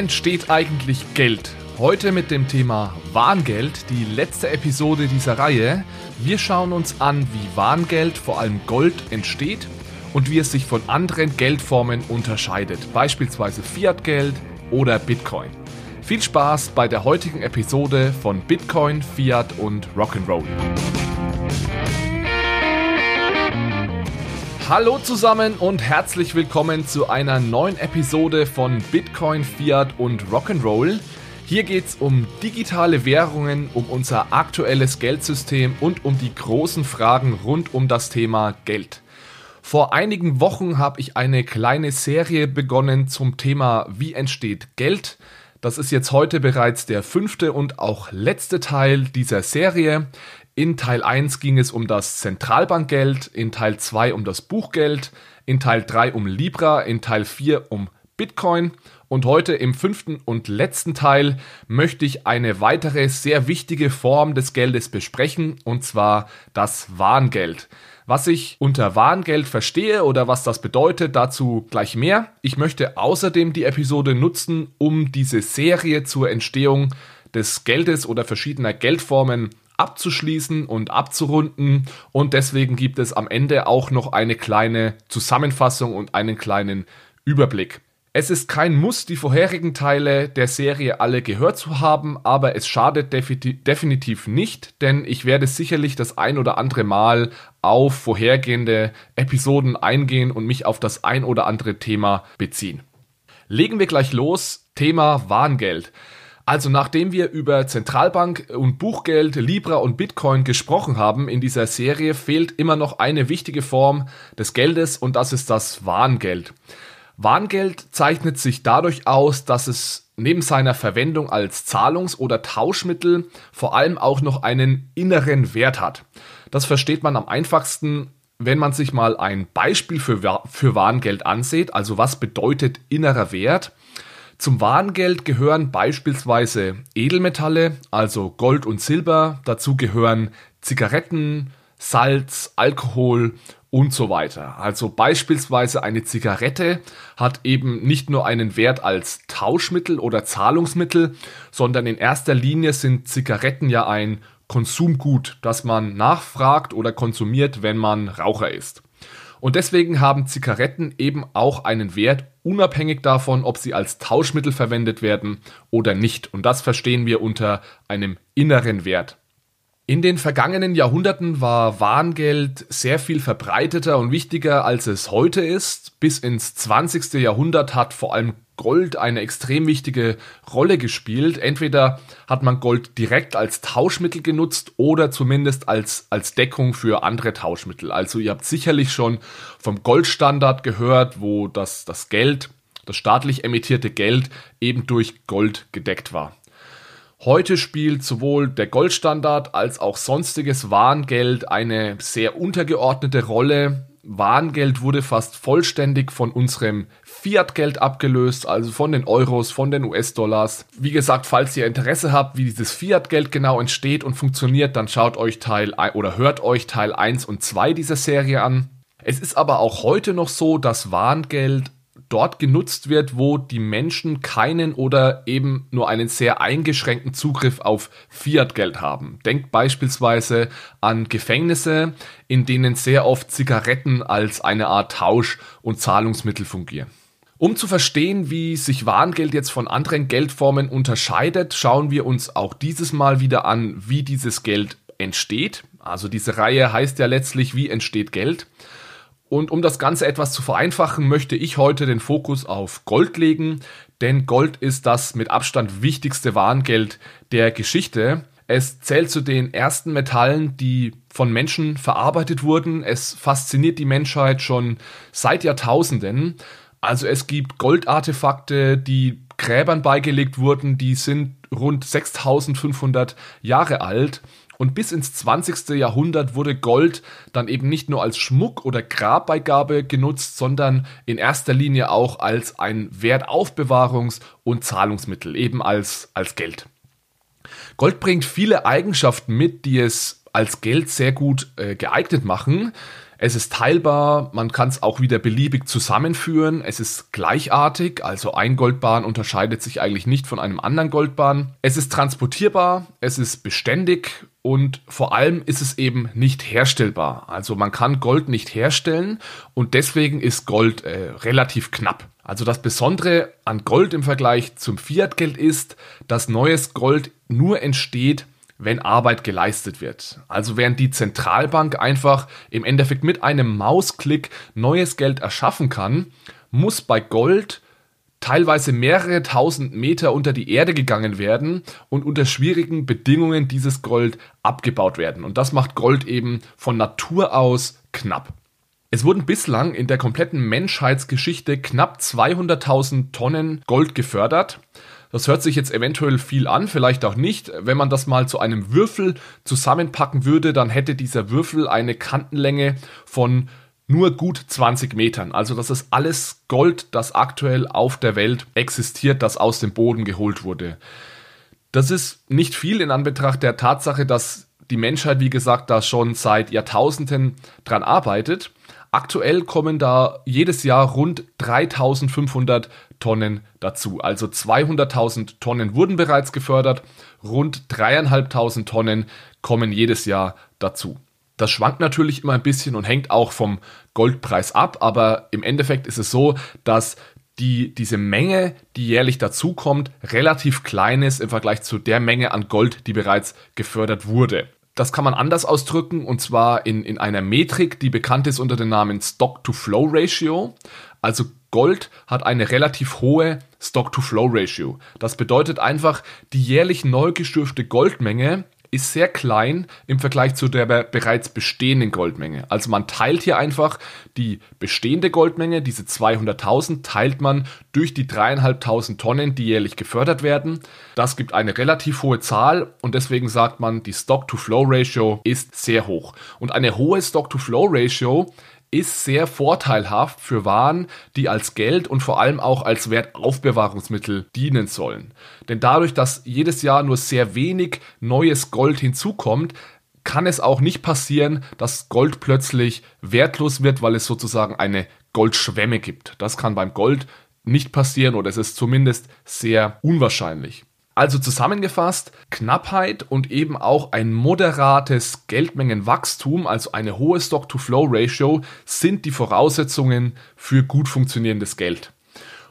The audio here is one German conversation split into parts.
entsteht eigentlich Geld? Heute mit dem Thema Warngeld, die letzte Episode dieser Reihe. Wir schauen uns an, wie Warngeld, vor allem Gold, entsteht und wie es sich von anderen Geldformen unterscheidet, beispielsweise Fiat-Geld oder Bitcoin. Viel Spaß bei der heutigen Episode von Bitcoin, Fiat und Rock'n'Roll. Hallo zusammen und herzlich willkommen zu einer neuen Episode von Bitcoin, Fiat und Rock'n'Roll. Hier geht es um digitale Währungen, um unser aktuelles Geldsystem und um die großen Fragen rund um das Thema Geld. Vor einigen Wochen habe ich eine kleine Serie begonnen zum Thema Wie entsteht Geld. Das ist jetzt heute bereits der fünfte und auch letzte Teil dieser Serie. In Teil 1 ging es um das Zentralbankgeld, in Teil 2 um das Buchgeld, in Teil 3 um Libra, in Teil 4 um Bitcoin und heute im fünften und letzten Teil möchte ich eine weitere sehr wichtige Form des Geldes besprechen und zwar das Warngeld. Was ich unter Warngeld verstehe oder was das bedeutet, dazu gleich mehr. Ich möchte außerdem die Episode nutzen, um diese Serie zur Entstehung des Geldes oder verschiedener Geldformen abzuschließen und abzurunden. Und deswegen gibt es am Ende auch noch eine kleine Zusammenfassung und einen kleinen Überblick. Es ist kein Muss, die vorherigen Teile der Serie alle gehört zu haben, aber es schadet definitiv nicht, denn ich werde sicherlich das ein oder andere Mal auf vorhergehende Episoden eingehen und mich auf das ein oder andere Thema beziehen. Legen wir gleich los. Thema Warngeld. Also nachdem wir über Zentralbank und Buchgeld, Libra und Bitcoin gesprochen haben in dieser Serie, fehlt immer noch eine wichtige Form des Geldes und das ist das Warngeld. Warngeld zeichnet sich dadurch aus, dass es neben seiner Verwendung als Zahlungs- oder Tauschmittel vor allem auch noch einen inneren Wert hat. Das versteht man am einfachsten, wenn man sich mal ein Beispiel für, für Warngeld ansieht. Also was bedeutet innerer Wert? Zum Warengeld gehören beispielsweise Edelmetalle, also Gold und Silber. Dazu gehören Zigaretten, Salz, Alkohol und so weiter. Also beispielsweise eine Zigarette hat eben nicht nur einen Wert als Tauschmittel oder Zahlungsmittel, sondern in erster Linie sind Zigaretten ja ein Konsumgut, das man nachfragt oder konsumiert, wenn man Raucher ist. Und deswegen haben Zigaretten eben auch einen Wert, unabhängig davon, ob sie als Tauschmittel verwendet werden oder nicht. Und das verstehen wir unter einem inneren Wert. In den vergangenen Jahrhunderten war Warngeld sehr viel verbreiteter und wichtiger, als es heute ist. Bis ins 20. Jahrhundert hat vor allem Gold eine extrem wichtige Rolle gespielt. Entweder hat man Gold direkt als Tauschmittel genutzt oder zumindest als, als Deckung für andere Tauschmittel. Also ihr habt sicherlich schon vom Goldstandard gehört, wo das, das Geld, das staatlich emittierte Geld eben durch Gold gedeckt war. Heute spielt sowohl der Goldstandard als auch sonstiges Warngeld eine sehr untergeordnete Rolle. Warngeld wurde fast vollständig von unserem Fiat-Geld abgelöst, also von den Euros, von den US-Dollars. Wie gesagt, falls ihr Interesse habt, wie dieses Fiat-Geld genau entsteht und funktioniert, dann schaut euch Teil oder hört euch Teil 1 und 2 dieser Serie an. Es ist aber auch heute noch so, dass Warngeld dort genutzt wird, wo die Menschen keinen oder eben nur einen sehr eingeschränkten Zugriff auf Fiat-Geld haben. Denkt beispielsweise an Gefängnisse, in denen sehr oft Zigaretten als eine Art Tausch- und Zahlungsmittel fungieren. Um zu verstehen, wie sich Warngeld jetzt von anderen Geldformen unterscheidet, schauen wir uns auch dieses Mal wieder an, wie dieses Geld entsteht. Also diese Reihe heißt ja letztlich, wie entsteht Geld. Und um das Ganze etwas zu vereinfachen, möchte ich heute den Fokus auf Gold legen, denn Gold ist das mit Abstand wichtigste Warengeld der Geschichte. Es zählt zu den ersten Metallen, die von Menschen verarbeitet wurden. Es fasziniert die Menschheit schon seit Jahrtausenden. Also es gibt Goldartefakte, die Gräbern beigelegt wurden, die sind rund 6500 Jahre alt. Und bis ins 20. Jahrhundert wurde Gold dann eben nicht nur als Schmuck oder Grabbeigabe genutzt, sondern in erster Linie auch als ein Wertaufbewahrungs- und Zahlungsmittel, eben als, als Geld. Gold bringt viele Eigenschaften mit, die es als Geld sehr gut äh, geeignet machen. Es ist teilbar, man kann es auch wieder beliebig zusammenführen. Es ist gleichartig, also ein Goldbahn unterscheidet sich eigentlich nicht von einem anderen Goldbahn. Es ist transportierbar, es ist beständig und vor allem ist es eben nicht herstellbar. Also man kann Gold nicht herstellen und deswegen ist Gold äh, relativ knapp. Also das Besondere an Gold im Vergleich zum Fiat-Geld ist, dass neues Gold nur entsteht, wenn Arbeit geleistet wird. Also während die Zentralbank einfach im Endeffekt mit einem Mausklick neues Geld erschaffen kann, muss bei Gold teilweise mehrere tausend Meter unter die Erde gegangen werden und unter schwierigen Bedingungen dieses Gold abgebaut werden. Und das macht Gold eben von Natur aus knapp. Es wurden bislang in der kompletten Menschheitsgeschichte knapp 200.000 Tonnen Gold gefördert. Das hört sich jetzt eventuell viel an, vielleicht auch nicht. Wenn man das mal zu einem Würfel zusammenpacken würde, dann hätte dieser Würfel eine Kantenlänge von nur gut 20 Metern. Also das ist alles Gold, das aktuell auf der Welt existiert, das aus dem Boden geholt wurde. Das ist nicht viel in Anbetracht der Tatsache, dass die Menschheit, wie gesagt, da schon seit Jahrtausenden dran arbeitet. Aktuell kommen da jedes Jahr rund 3500 Tonnen dazu. Also 200.000 Tonnen wurden bereits gefördert, rund 3.500 Tonnen kommen jedes Jahr dazu. Das schwankt natürlich immer ein bisschen und hängt auch vom Goldpreis ab, aber im Endeffekt ist es so, dass die, diese Menge, die jährlich dazukommt, relativ klein ist im Vergleich zu der Menge an Gold, die bereits gefördert wurde. Das kann man anders ausdrücken und zwar in, in einer Metrik, die bekannt ist unter dem Namen Stock-to-Flow-Ratio. Also Gold hat eine relativ hohe Stock-to-Flow-Ratio. Das bedeutet einfach, die jährlich neu geschürfte Goldmenge ist sehr klein im Vergleich zu der bereits bestehenden Goldmenge. Also man teilt hier einfach die bestehende Goldmenge, diese 200.000, teilt man durch die dreieinhalbtausend Tonnen, die jährlich gefördert werden. Das gibt eine relativ hohe Zahl und deswegen sagt man, die Stock-to-Flow-Ratio ist sehr hoch. Und eine hohe Stock-to-Flow-Ratio ist sehr vorteilhaft für Waren, die als Geld und vor allem auch als Wertaufbewahrungsmittel dienen sollen. Denn dadurch, dass jedes Jahr nur sehr wenig neues Gold hinzukommt, kann es auch nicht passieren, dass Gold plötzlich wertlos wird, weil es sozusagen eine Goldschwemme gibt. Das kann beim Gold nicht passieren oder es ist zumindest sehr unwahrscheinlich. Also zusammengefasst, Knappheit und eben auch ein moderates Geldmengenwachstum, also eine hohe Stock-to-Flow-Ratio, sind die Voraussetzungen für gut funktionierendes Geld.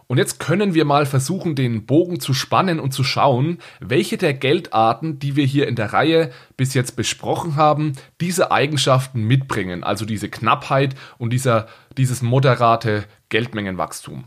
Und jetzt können wir mal versuchen, den Bogen zu spannen und zu schauen, welche der Geldarten, die wir hier in der Reihe bis jetzt besprochen haben, diese Eigenschaften mitbringen, also diese Knappheit und dieser, dieses moderate Geldmengenwachstum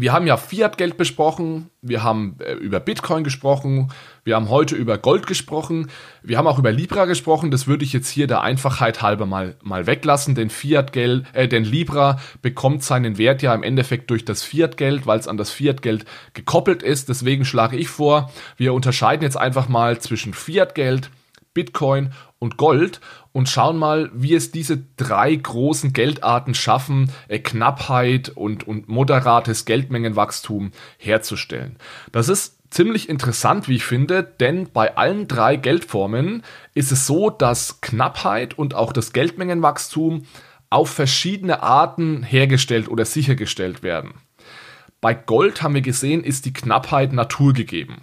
wir haben ja Fiat-Geld besprochen, wir haben äh, über Bitcoin gesprochen, wir haben heute über Gold gesprochen, wir haben auch über Libra gesprochen. Das würde ich jetzt hier der Einfachheit halber mal, mal weglassen, denn Fiat-Geld, äh, denn Libra bekommt seinen Wert ja im Endeffekt durch das Fiat-Geld, weil es an das Fiat-Geld gekoppelt ist. Deswegen schlage ich vor, wir unterscheiden jetzt einfach mal zwischen Fiat-Geld, Bitcoin und Gold und schauen mal, wie es diese drei großen Geldarten schaffen, äh, Knappheit und, und moderates Geldmengenwachstum herzustellen. Das ist ziemlich interessant, wie ich finde, denn bei allen drei Geldformen ist es so, dass Knappheit und auch das Geldmengenwachstum auf verschiedene Arten hergestellt oder sichergestellt werden. Bei Gold haben wir gesehen, ist die Knappheit naturgegeben.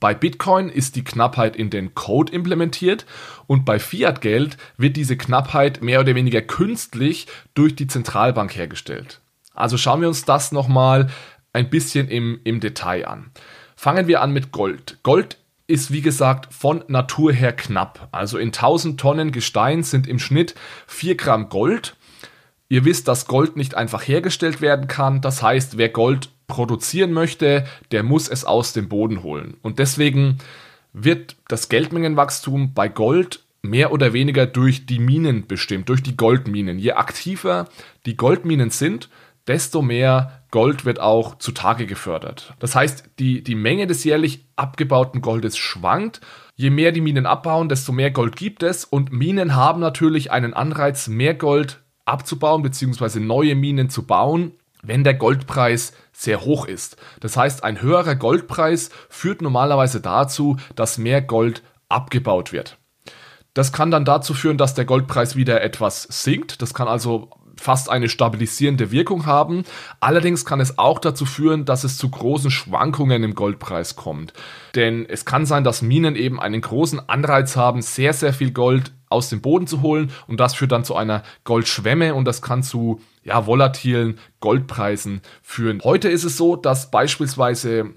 Bei Bitcoin ist die Knappheit in den Code implementiert und bei Fiat-Geld wird diese Knappheit mehr oder weniger künstlich durch die Zentralbank hergestellt. Also schauen wir uns das nochmal ein bisschen im, im Detail an. Fangen wir an mit Gold. Gold ist wie gesagt von Natur her knapp. Also in 1000 Tonnen Gestein sind im Schnitt 4 Gramm Gold. Ihr wisst, dass Gold nicht einfach hergestellt werden kann. Das heißt, wer Gold produzieren möchte, der muss es aus dem Boden holen. Und deswegen wird das Geldmengenwachstum bei Gold mehr oder weniger durch die Minen bestimmt, durch die Goldminen. Je aktiver die Goldminen sind, desto mehr Gold wird auch zutage gefördert. Das heißt, die, die Menge des jährlich abgebauten Goldes schwankt. Je mehr die Minen abbauen, desto mehr Gold gibt es. Und Minen haben natürlich einen Anreiz, mehr Gold abzubauen, beziehungsweise neue Minen zu bauen, wenn der Goldpreis sehr hoch ist. Das heißt, ein höherer Goldpreis führt normalerweise dazu, dass mehr Gold abgebaut wird. Das kann dann dazu führen, dass der Goldpreis wieder etwas sinkt. Das kann also fast eine stabilisierende Wirkung haben. Allerdings kann es auch dazu führen, dass es zu großen Schwankungen im Goldpreis kommt. Denn es kann sein, dass Minen eben einen großen Anreiz haben, sehr, sehr viel Gold aus dem Boden zu holen und das führt dann zu einer Goldschwemme und das kann zu ja, volatilen Goldpreisen führen. Heute ist es so, dass beispielsweise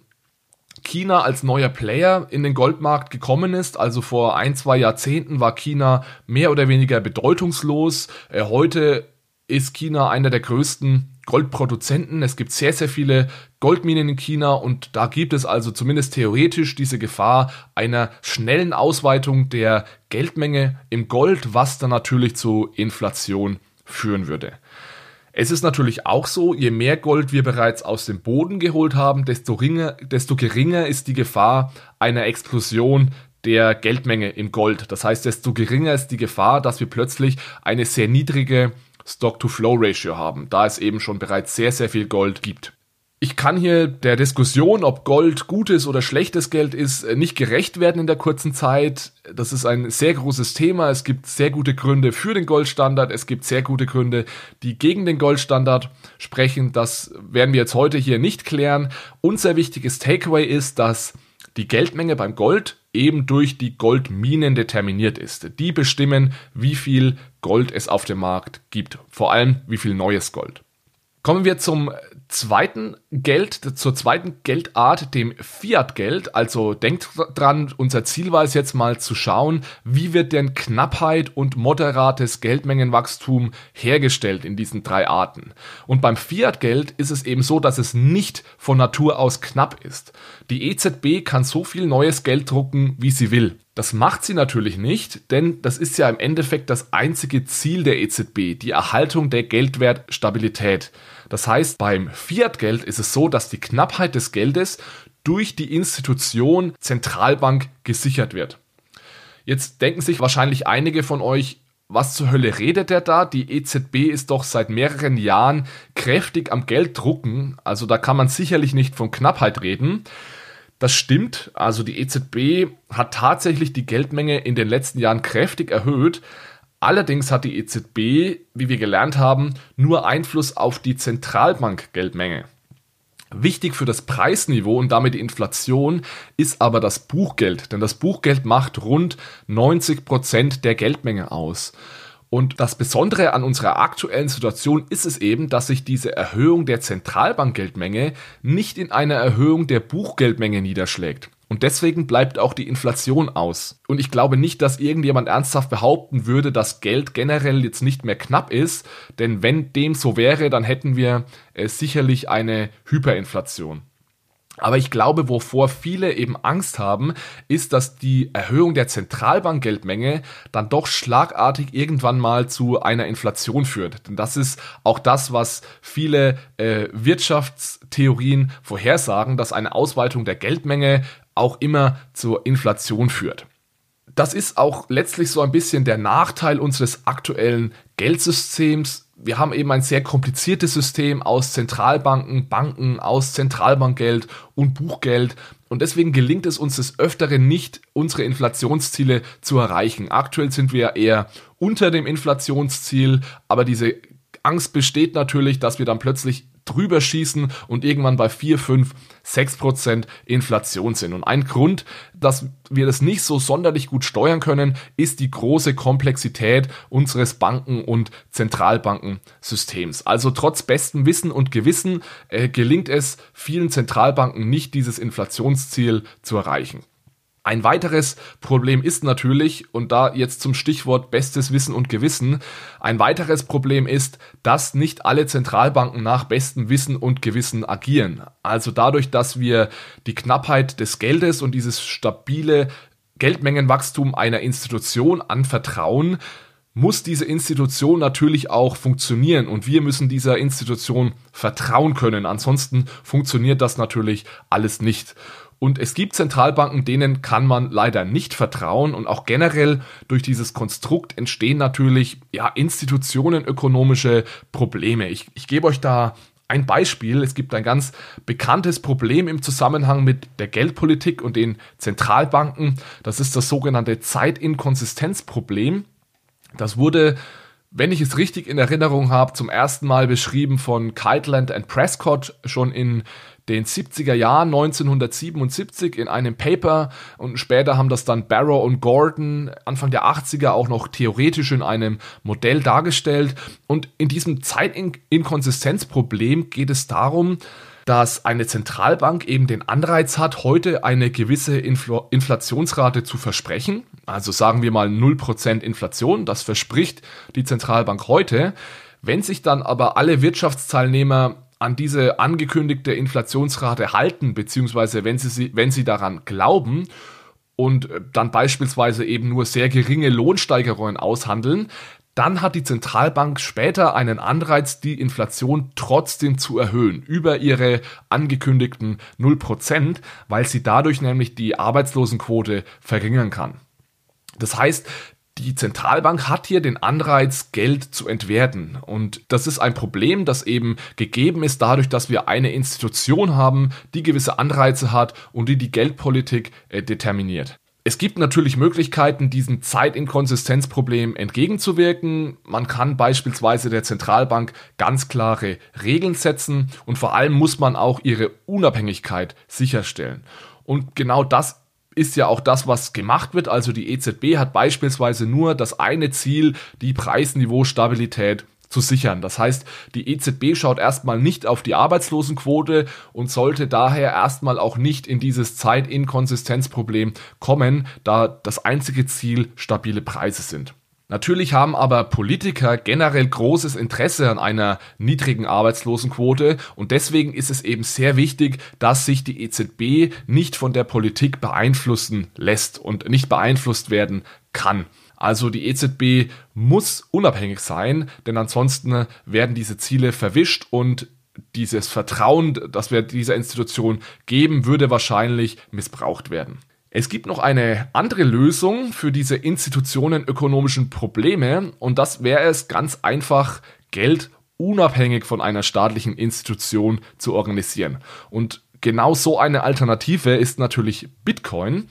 China als neuer Player in den Goldmarkt gekommen ist. Also vor ein, zwei Jahrzehnten war China mehr oder weniger bedeutungslos. Äh, heute ist China einer der größten Goldproduzenten. Es gibt sehr, sehr viele Goldminen in China und da gibt es also zumindest theoretisch diese Gefahr einer schnellen Ausweitung der Geldmenge im Gold, was dann natürlich zu Inflation führen würde. Es ist natürlich auch so, je mehr Gold wir bereits aus dem Boden geholt haben, desto, ringer, desto geringer ist die Gefahr einer Explosion der Geldmenge im Gold. Das heißt, desto geringer ist die Gefahr, dass wir plötzlich eine sehr niedrige Stock-to-Flow-Ratio haben, da es eben schon bereits sehr, sehr viel Gold gibt. Ich kann hier der Diskussion, ob Gold gutes oder schlechtes Geld ist, äh, nicht gerecht werden in der kurzen Zeit. Das ist ein sehr großes Thema. Es gibt sehr gute Gründe für den Goldstandard. Es gibt sehr gute Gründe, die gegen den Goldstandard sprechen. Das werden wir jetzt heute hier nicht klären. Unser wichtiges Takeaway ist, dass die Geldmenge beim Gold eben durch die Goldminen determiniert ist. Die bestimmen, wie viel Gold es auf dem Markt gibt. Vor allem, wie viel neues Gold. Kommen wir zum zweiten Geld, zur zweiten Geldart, dem Fiat-Geld. Also denkt dran, unser Ziel war es jetzt mal zu schauen, wie wird denn Knappheit und moderates Geldmengenwachstum hergestellt in diesen drei Arten. Und beim Fiat-Geld ist es eben so, dass es nicht von Natur aus knapp ist. Die EZB kann so viel neues Geld drucken, wie sie will. Das macht sie natürlich nicht, denn das ist ja im Endeffekt das einzige Ziel der EZB, die Erhaltung der Geldwertstabilität. Das heißt, beim Fiat-Geld ist es so, dass die Knappheit des Geldes durch die Institution Zentralbank gesichert wird. Jetzt denken sich wahrscheinlich einige von euch, was zur Hölle redet der da? Die EZB ist doch seit mehreren Jahren kräftig am Geld drucken, also da kann man sicherlich nicht von Knappheit reden. Das stimmt, also die EZB hat tatsächlich die Geldmenge in den letzten Jahren kräftig erhöht, Allerdings hat die EZB, wie wir gelernt haben, nur Einfluss auf die Zentralbankgeldmenge. Wichtig für das Preisniveau und damit die Inflation ist aber das Buchgeld, denn das Buchgeld macht rund 90 Prozent der Geldmenge aus. Und das Besondere an unserer aktuellen Situation ist es eben, dass sich diese Erhöhung der Zentralbankgeldmenge nicht in einer Erhöhung der Buchgeldmenge niederschlägt. Und deswegen bleibt auch die Inflation aus. Und ich glaube nicht, dass irgendjemand ernsthaft behaupten würde, dass Geld generell jetzt nicht mehr knapp ist. Denn wenn dem so wäre, dann hätten wir äh, sicherlich eine Hyperinflation. Aber ich glaube, wovor viele eben Angst haben, ist, dass die Erhöhung der Zentralbankgeldmenge dann doch schlagartig irgendwann mal zu einer Inflation führt. Denn das ist auch das, was viele äh, Wirtschaftstheorien vorhersagen, dass eine Ausweitung der Geldmenge auch immer zur Inflation führt. Das ist auch letztlich so ein bisschen der Nachteil unseres aktuellen Geldsystems. Wir haben eben ein sehr kompliziertes System aus Zentralbanken, Banken, aus Zentralbankgeld und Buchgeld. Und deswegen gelingt es uns des Öfteren nicht, unsere Inflationsziele zu erreichen. Aktuell sind wir eher unter dem Inflationsziel, aber diese Angst besteht natürlich, dass wir dann plötzlich drüber schießen und irgendwann bei 4, 5, 6 Prozent Inflation sind. Und ein Grund, dass wir das nicht so sonderlich gut steuern können, ist die große Komplexität unseres Banken- und Zentralbankensystems. Also trotz bestem Wissen und Gewissen äh, gelingt es vielen Zentralbanken nicht, dieses Inflationsziel zu erreichen. Ein weiteres Problem ist natürlich, und da jetzt zum Stichwort bestes Wissen und Gewissen, ein weiteres Problem ist, dass nicht alle Zentralbanken nach bestem Wissen und Gewissen agieren. Also dadurch, dass wir die Knappheit des Geldes und dieses stabile Geldmengenwachstum einer Institution anvertrauen, muss diese Institution natürlich auch funktionieren und wir müssen dieser Institution vertrauen können. Ansonsten funktioniert das natürlich alles nicht. Und es gibt Zentralbanken, denen kann man leider nicht vertrauen. Und auch generell durch dieses Konstrukt entstehen natürlich ja, institutionenökonomische Probleme. Ich, ich gebe euch da Ein Beispiel, es gibt ein ganz bekanntes Problem im Zusammenhang mit der Geldpolitik und den Zentralbanken. Das ist das sogenannte Zeitinkonsistenzproblem. Das wurde, wenn ich es richtig in Erinnerung habe, zum ersten Mal beschrieben von Keitland and Prescott schon in den 70er Jahren 1977 in einem Paper und später haben das dann Barrow und Gordon Anfang der 80er auch noch theoretisch in einem Modell dargestellt. Und in diesem Zeitinkonsistenzproblem geht es darum, dass eine Zentralbank eben den Anreiz hat, heute eine gewisse Infl Inflationsrate zu versprechen. Also sagen wir mal 0% Inflation, das verspricht die Zentralbank heute. Wenn sich dann aber alle Wirtschaftsteilnehmer an diese angekündigte Inflationsrate halten, beziehungsweise wenn sie, wenn sie daran glauben und äh, dann beispielsweise eben nur sehr geringe Lohnsteigerungen aushandeln, dann hat die Zentralbank später einen Anreiz, die Inflation trotzdem zu erhöhen, über ihre angekündigten 0%, weil sie dadurch nämlich die Arbeitslosenquote verringern kann. Das heißt, die Zentralbank hat hier den Anreiz, Geld zu entwerten. Und das ist ein Problem, das eben gegeben ist dadurch, dass wir eine Institution haben, die gewisse Anreize hat und die die Geldpolitik äh, determiniert. Es gibt natürlich Möglichkeiten, diesem Zeitinkonsistenzproblem entgegenzuwirken. Man kann beispielsweise der Zentralbank ganz klare Regeln setzen und vor allem muss man auch ihre Unabhängigkeit sicherstellen. Und genau das ist ja auch das, was gemacht wird. Also die EZB hat beispielsweise nur das eine Ziel, die Preisniveaustabilität zu sichern. Das heißt, die EZB schaut erstmal nicht auf die Arbeitslosenquote und sollte daher erstmal auch nicht in dieses Zeitinkonsistenzproblem kommen, da das einzige Ziel stabile Preise sind. Natürlich haben aber Politiker generell großes Interesse an einer niedrigen Arbeitslosenquote und deswegen ist es eben sehr wichtig, dass sich die EZB nicht von der Politik beeinflussen lässt und nicht beeinflusst werden kann. Also die EZB muss unabhängig sein, denn ansonsten werden diese Ziele verwischt und dieses Vertrauen, das wir dieser Institution geben, würde wahrscheinlich missbraucht werden. Es gibt noch eine andere Lösung für diese institutionenökonomischen Probleme und das wäre es ganz einfach, Geld unabhängig von einer staatlichen Institution zu organisieren. Und genau so eine Alternative ist natürlich Bitcoin.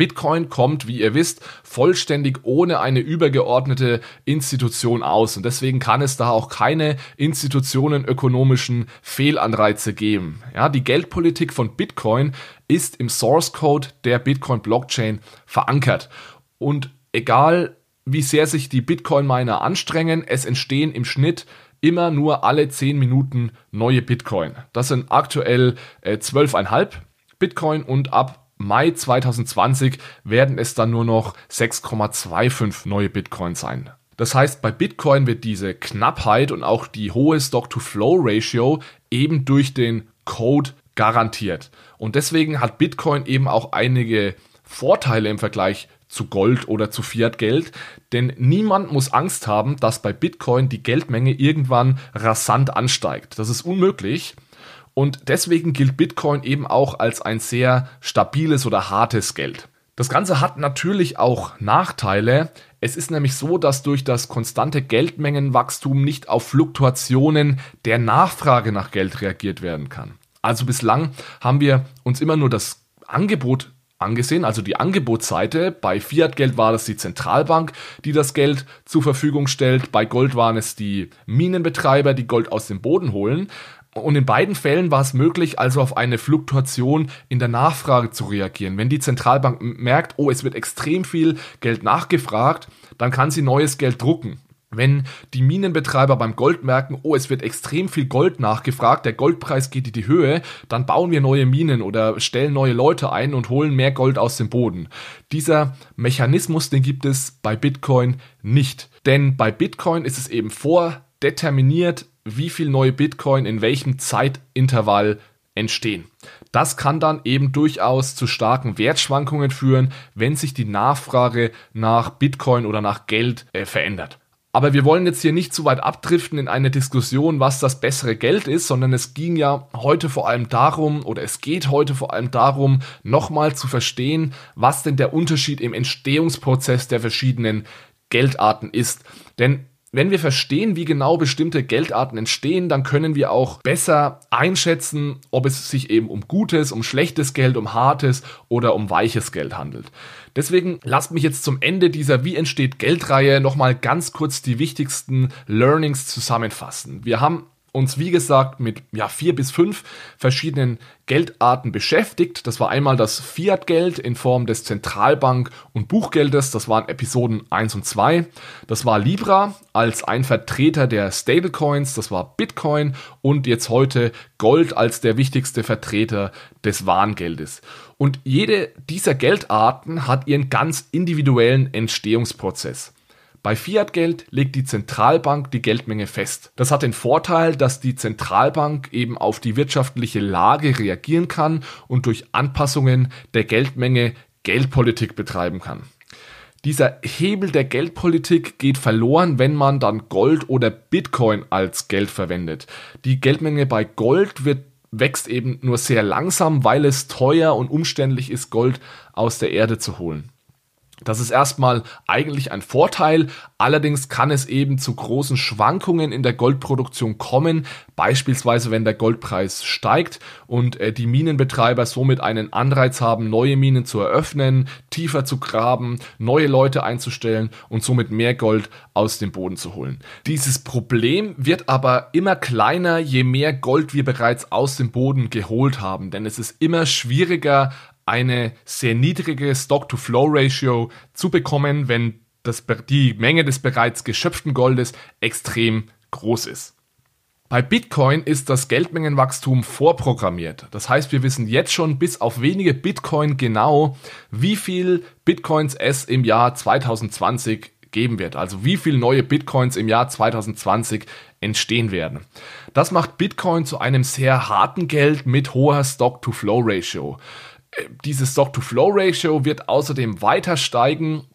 Bitcoin kommt, wie ihr wisst, vollständig ohne eine übergeordnete Institution aus und deswegen kann es da auch keine institutionenökonomischen Fehlanreize geben. Ja, die Geldpolitik von Bitcoin ist im Source Code der Bitcoin Blockchain verankert und egal wie sehr sich die Bitcoin Miner anstrengen, es entstehen im Schnitt immer nur alle 10 Minuten neue Bitcoin. Das sind aktuell äh, 12,5 Bitcoin und ab Mai 2020 werden es dann nur noch 6,25 neue Bitcoin sein. Das heißt, bei Bitcoin wird diese Knappheit und auch die hohe Stock-to-Flow-Ratio eben durch den Code garantiert. Und deswegen hat Bitcoin eben auch einige Vorteile im Vergleich zu Gold oder zu Fiat-Geld, denn niemand muss Angst haben, dass bei Bitcoin die Geldmenge irgendwann rasant ansteigt. Das ist unmöglich. Und deswegen gilt Bitcoin eben auch als ein sehr stabiles oder hartes Geld. Das Ganze hat natürlich auch Nachteile. Es ist nämlich so, dass durch das konstante Geldmengenwachstum nicht auf Fluktuationen der Nachfrage nach Geld reagiert werden kann. Also bislang haben wir uns immer nur das Angebot angesehen, also die Angebotsseite. Bei Fiat-Geld war das die Zentralbank, die das Geld zur Verfügung stellt. Bei Gold waren es die Minenbetreiber, die Gold aus dem Boden holen. Und in beiden Fällen war es möglich, also auf eine Fluktuation in der Nachfrage zu reagieren. Wenn die Zentralbank merkt, oh, es wird extrem viel Geld nachgefragt, dann kann sie neues Geld drucken. Wenn die Minenbetreiber beim Gold merken, oh, es wird extrem viel Gold nachgefragt, der Goldpreis geht in die Höhe, dann bauen wir neue Minen oder stellen neue Leute ein und holen mehr Gold aus dem Boden. Dieser Mechanismus, den gibt es bei Bitcoin nicht. Denn bei Bitcoin ist es eben vordeterminiert, wie viel neue Bitcoin in welchem Zeitintervall entstehen. Das kann dann eben durchaus zu starken Wertschwankungen führen, wenn sich die Nachfrage nach Bitcoin oder nach Geld äh, verändert. Aber wir wollen jetzt hier nicht zu weit abdriften in eine Diskussion, was das bessere Geld ist, sondern es ging ja heute vor allem darum, oder es geht heute vor allem darum, nochmal zu verstehen, was denn der Unterschied im Entstehungsprozess der verschiedenen Geldarten ist. Denn wenn wir verstehen, wie genau bestimmte Geldarten entstehen, dann können wir auch besser einschätzen, ob es sich eben um gutes, um schlechtes Geld, um hartes oder um weiches Geld handelt. Deswegen lasst mich jetzt zum Ende dieser Wie entsteht Geldreihe nochmal ganz kurz die wichtigsten Learnings zusammenfassen. Wir haben uns, wie gesagt, mit ja, vier bis fünf verschiedenen Geldarten beschäftigt. Das war einmal das Fiat-Geld in Form des Zentralbank- und Buchgeldes. Das waren Episoden 1 und 2. Das war Libra als ein Vertreter der Stablecoins. Das war Bitcoin. Und jetzt heute Gold als der wichtigste Vertreter des Warengeldes. Und jede dieser Geldarten hat ihren ganz individuellen Entstehungsprozess. Bei Fiat-Geld legt die Zentralbank die Geldmenge fest. Das hat den Vorteil, dass die Zentralbank eben auf die wirtschaftliche Lage reagieren kann und durch Anpassungen der Geldmenge Geldpolitik betreiben kann. Dieser Hebel der Geldpolitik geht verloren, wenn man dann Gold oder Bitcoin als Geld verwendet. Die Geldmenge bei Gold wird wächst eben nur sehr langsam, weil es teuer und umständlich ist, Gold aus der Erde zu holen. Das ist erstmal eigentlich ein Vorteil, allerdings kann es eben zu großen Schwankungen in der Goldproduktion kommen, beispielsweise wenn der Goldpreis steigt und äh, die Minenbetreiber somit einen Anreiz haben, neue Minen zu eröffnen, tiefer zu graben, neue Leute einzustellen und somit mehr Gold aus dem Boden zu holen. Dieses Problem wird aber immer kleiner, je mehr Gold wir bereits aus dem Boden geholt haben, denn es ist immer schwieriger, eine sehr niedrige Stock-to-Flow-Ratio zu bekommen, wenn das, die Menge des bereits geschöpften Goldes extrem groß ist. Bei Bitcoin ist das Geldmengenwachstum vorprogrammiert. Das heißt, wir wissen jetzt schon bis auf wenige Bitcoin genau, wie viel Bitcoins es im Jahr 2020 geben wird. Also wie viele neue Bitcoins im Jahr 2020 entstehen werden. Das macht Bitcoin zu einem sehr harten Geld mit hoher Stock-to-Flow-Ratio. Dieses Stock-to-Flow-Ratio wird außerdem weiter steigen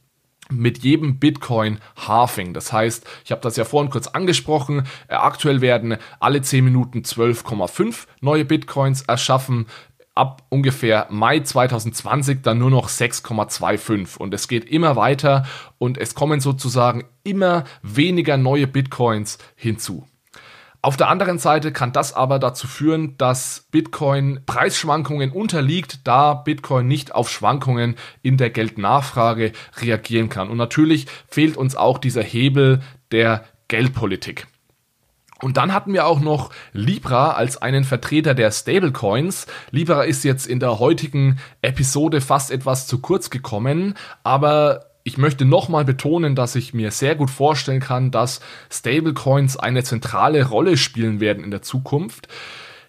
mit jedem Bitcoin Halving. Das heißt, ich habe das ja vorhin kurz angesprochen, äh, aktuell werden alle 10 Minuten 12,5 neue Bitcoins erschaffen. Ab ungefähr Mai 2020 dann nur noch 6,25 und es geht immer weiter und es kommen sozusagen immer weniger neue Bitcoins hinzu. Auf der anderen Seite kann das aber dazu führen, dass Bitcoin Preisschwankungen unterliegt, da Bitcoin nicht auf Schwankungen in der Geldnachfrage reagieren kann. Und natürlich fehlt uns auch dieser Hebel der Geldpolitik. Und dann hatten wir auch noch Libra als einen Vertreter der Stablecoins. Libra ist jetzt in der heutigen Episode fast etwas zu kurz gekommen, aber ich möchte nochmal betonen, dass ich mir sehr gut vorstellen kann, dass Stablecoins eine zentrale Rolle spielen werden in der Zukunft.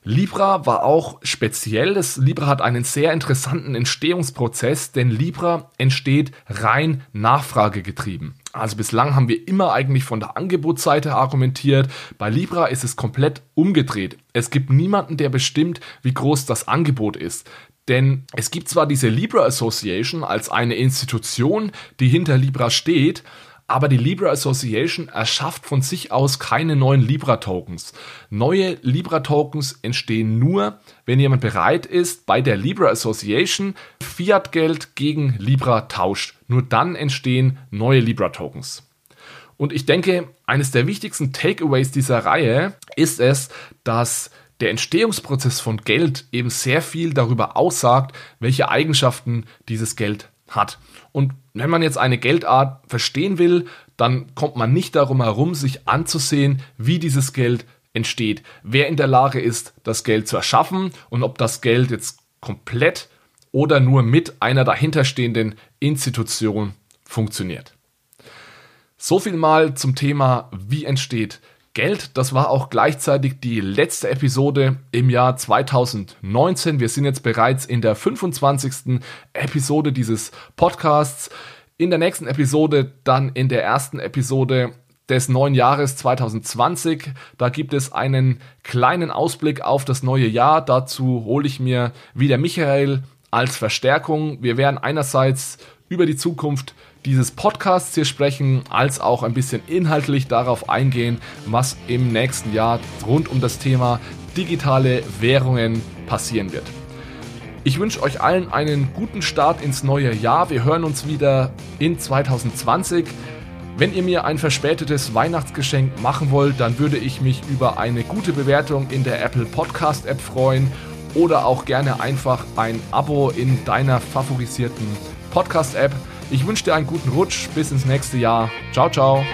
Libra war auch speziell. Das Libra hat einen sehr interessanten Entstehungsprozess, denn Libra entsteht rein nachfragegetrieben. Also bislang haben wir immer eigentlich von der Angebotsseite argumentiert. Bei Libra ist es komplett umgedreht. Es gibt niemanden, der bestimmt, wie groß das Angebot ist. Denn es gibt zwar diese Libra Association als eine Institution, die hinter Libra steht, aber die Libra Association erschafft von sich aus keine neuen Libra-Tokens. Neue Libra-Tokens entstehen nur, wenn jemand bereit ist, bei der Libra Association Fiat-Geld gegen Libra tauscht. Nur dann entstehen neue Libra-Tokens. Und ich denke, eines der wichtigsten Takeaways dieser Reihe ist es, dass der Entstehungsprozess von Geld eben sehr viel darüber aussagt, welche Eigenschaften dieses Geld hat. Und wenn man jetzt eine Geldart verstehen will, dann kommt man nicht darum herum, sich anzusehen, wie dieses Geld entsteht, wer in der Lage ist, das Geld zu erschaffen und ob das Geld jetzt komplett oder nur mit einer dahinterstehenden Institution funktioniert. So viel mal zum Thema, wie entsteht Geld. Das war auch gleichzeitig die letzte Episode im Jahr 2019. Wir sind jetzt bereits in der 25. Episode dieses Podcasts. In der nächsten Episode, dann in der ersten Episode des neuen Jahres 2020. Da gibt es einen kleinen Ausblick auf das neue Jahr. Dazu hole ich mir wieder Michael als Verstärkung. Wir werden einerseits über die Zukunft dieses Podcasts hier sprechen, als auch ein bisschen inhaltlich darauf eingehen, was im nächsten Jahr rund um das Thema digitale Währungen passieren wird. Ich wünsche euch allen einen guten Start ins neue Jahr. Wir hören uns wieder in 2020. Wenn ihr mir ein verspätetes Weihnachtsgeschenk machen wollt, dann würde ich mich über eine gute Bewertung in der Apple Podcast App freuen oder auch gerne einfach ein Abo in deiner favorisierten Podcast App. Ich wünsche dir einen guten Rutsch. Bis ins nächste Jahr. Ciao, ciao.